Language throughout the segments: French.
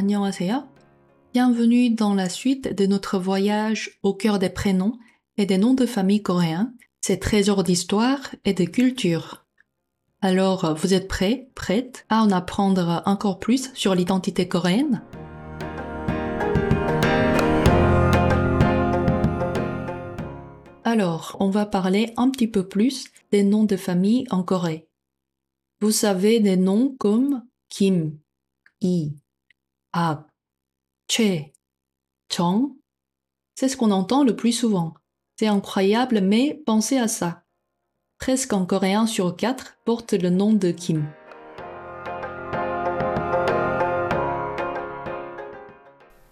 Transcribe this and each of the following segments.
안녕하세요. Bienvenue dans la suite de notre voyage au cœur des prénoms et des noms de famille coréens, ces trésors d'histoire et de culture. Alors, vous êtes prêts, prêtes à en apprendre encore plus sur l'identité coréenne Alors, on va parler un petit peu plus des noms de famille en Corée. Vous savez des noms comme Kim, I, Ab, Che, Chong. C'est ce qu'on entend le plus souvent. C'est incroyable, mais pensez à ça. Presque un Coréen sur quatre porte le nom de Kim.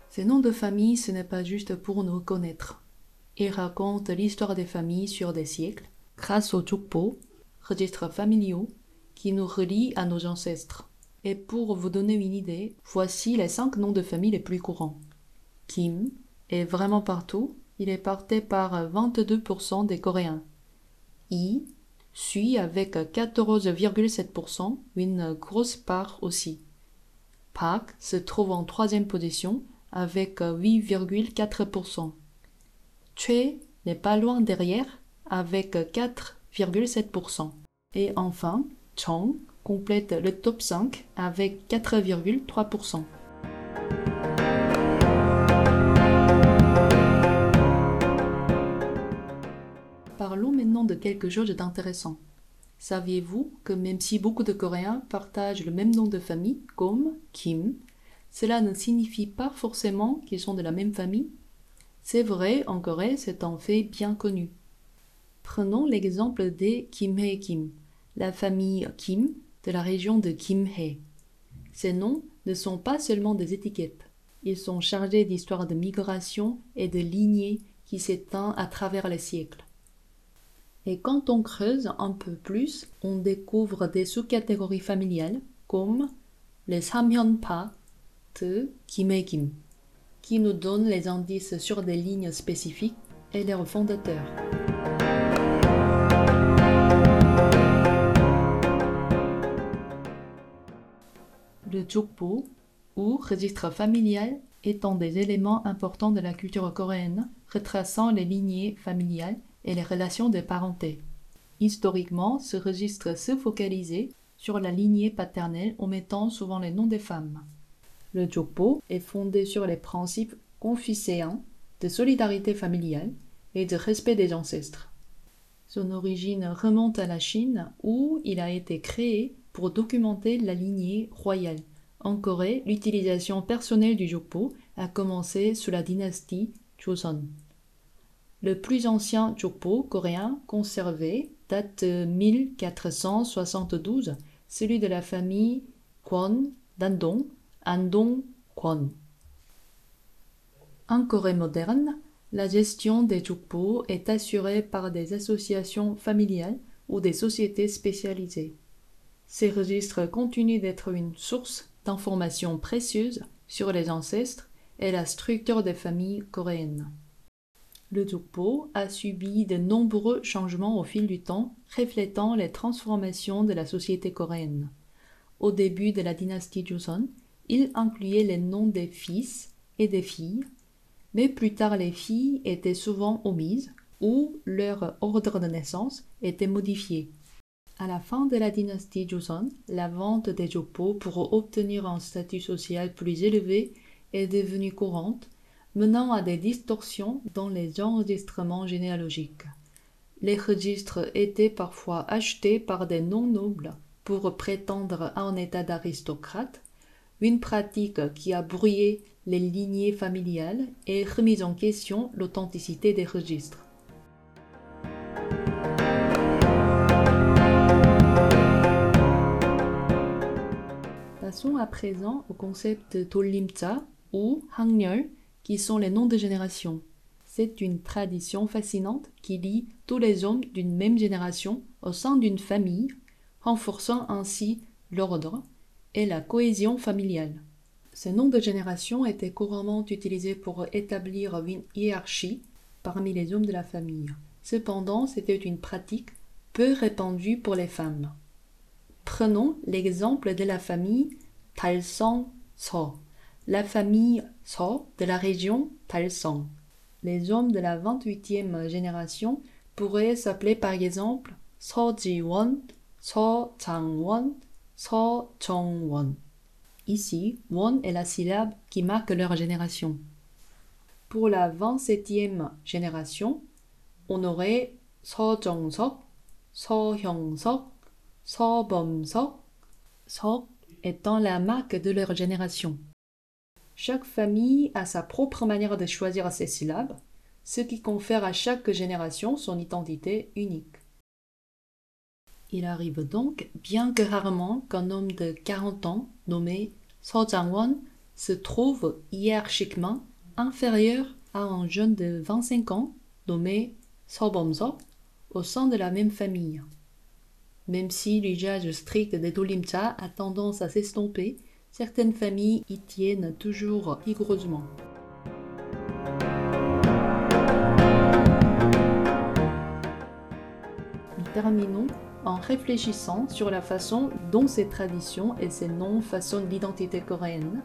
Ces noms de famille, ce n'est pas juste pour nous connaître. Ils racontent l'histoire des familles sur des siècles, grâce aux jukpo, registres familiaux, qui nous relient à nos ancêtres. Et pour vous donner une idée, voici les cinq noms de famille les plus courants. Kim est vraiment partout, il est porté par 22% des Coréens. I suit avec 14,7%, une grosse part aussi. Park se trouve en troisième position avec 8,4%. Choi n'est pas loin derrière avec 4,7%. Et enfin, Chong complète le top 5 avec 4,3%. Parlons maintenant de quelque chose d'intéressant. Saviez-vous que même si beaucoup de Coréens partagent le même nom de famille, comme Kim, cela ne signifie pas forcément qu'ils sont de la même famille? C'est vrai, en Corée, c'est un fait bien connu. Prenons l'exemple des Kim Hee Kim, la famille Kim de la région de Kim-hae. Ces noms ne sont pas seulement des étiquettes. Ils sont chargés d'histoires de migration et de lignées qui s'étend à travers les siècles. Et quand on creuse un peu plus, on découvre des sous-catégories familiales comme les Samhyunpa de Kim Kim, qui nous donnent les indices sur des lignes spécifiques et leurs fondateurs. Le jukpo, ou registre familial, étant des éléments importants de la culture coréenne, retraçant les lignées familiales et les relations de parenté. Historiquement, ce registre se focalisait sur la lignée paternelle en mettant souvent les noms des femmes. Le jukpo est fondé sur les principes confucéens de solidarité familiale et de respect des ancêtres. Son origine remonte à la Chine où il a été créé pour documenter la lignée royale. En Corée, l'utilisation personnelle du jokpo a commencé sous la dynastie Joseon. Le plus ancien jokpo coréen conservé date de 1472, celui de la famille Kwon d'Andong, Andong Kwon. En Corée moderne, la gestion des jukpo est assurée par des associations familiales ou des sociétés spécialisées. Ces registres continuent d'être une source d'informations précieuses sur les ancêtres et la structure des familles coréennes. Le Jukpo a subi de nombreux changements au fil du temps, reflétant les transformations de la société coréenne. Au début de la dynastie Joseon, il incluait les noms des fils et des filles, mais plus tard les filles étaient souvent omises ou leur ordre de naissance était modifié. À la fin de la dynastie Joseon, la vente des jokpo pour obtenir un statut social plus élevé est devenue courante, menant à des distorsions dans les enregistrements généalogiques. Les registres étaient parfois achetés par des non-nobles pour prétendre à un état d'aristocrate, une pratique qui a brouillé les lignées familiales et remis en question l'authenticité des registres. Passons à présent au concept de Tolimta ou Hangnyeol, qui sont les noms de génération. C'est une tradition fascinante qui lie tous les hommes d'une même génération au sein d'une famille, renforçant ainsi l'ordre et la cohésion familiale. Ces noms de génération étaient couramment utilisés pour établir une hiérarchie parmi les hommes de la famille. Cependant, c'était une pratique peu répandue pour les femmes. Prenons l'exemple de la famille Talsong-so, la famille So de la région Dalsong. Les hommes de la 28e génération pourraient s'appeler par exemple So Ji-won, So Chang-won, So Chong-won. Ici, won est la syllabe qui marque leur génération. Pour la 27e génération, on aurait So Jong-sok, So Hyung-sok, So Bom-sok, So étant la marque de leur génération. Chaque famille a sa propre manière de choisir ses syllabes, ce qui confère à chaque génération son identité unique. Il arrive donc, bien que rarement, qu'un homme de 40 ans, nommé So Jang-won, se trouve hiérarchiquement inférieur à un jeune de 25 ans, nommé So Bom-sok, au sein de la même famille. Même si l'usage strict des dolimcha a tendance à s'estomper, certaines familles y tiennent toujours rigoureusement. Nous terminons en réfléchissant sur la façon dont ces traditions et ces noms façonnent l'identité coréenne,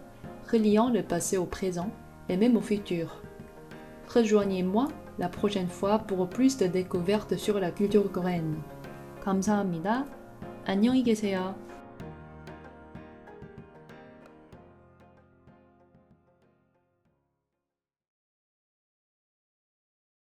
reliant le passé au présent et même au futur. Rejoignez-moi la prochaine fois pour plus de découvertes sur la culture coréenne. 감사합니다. 안녕히 계세요.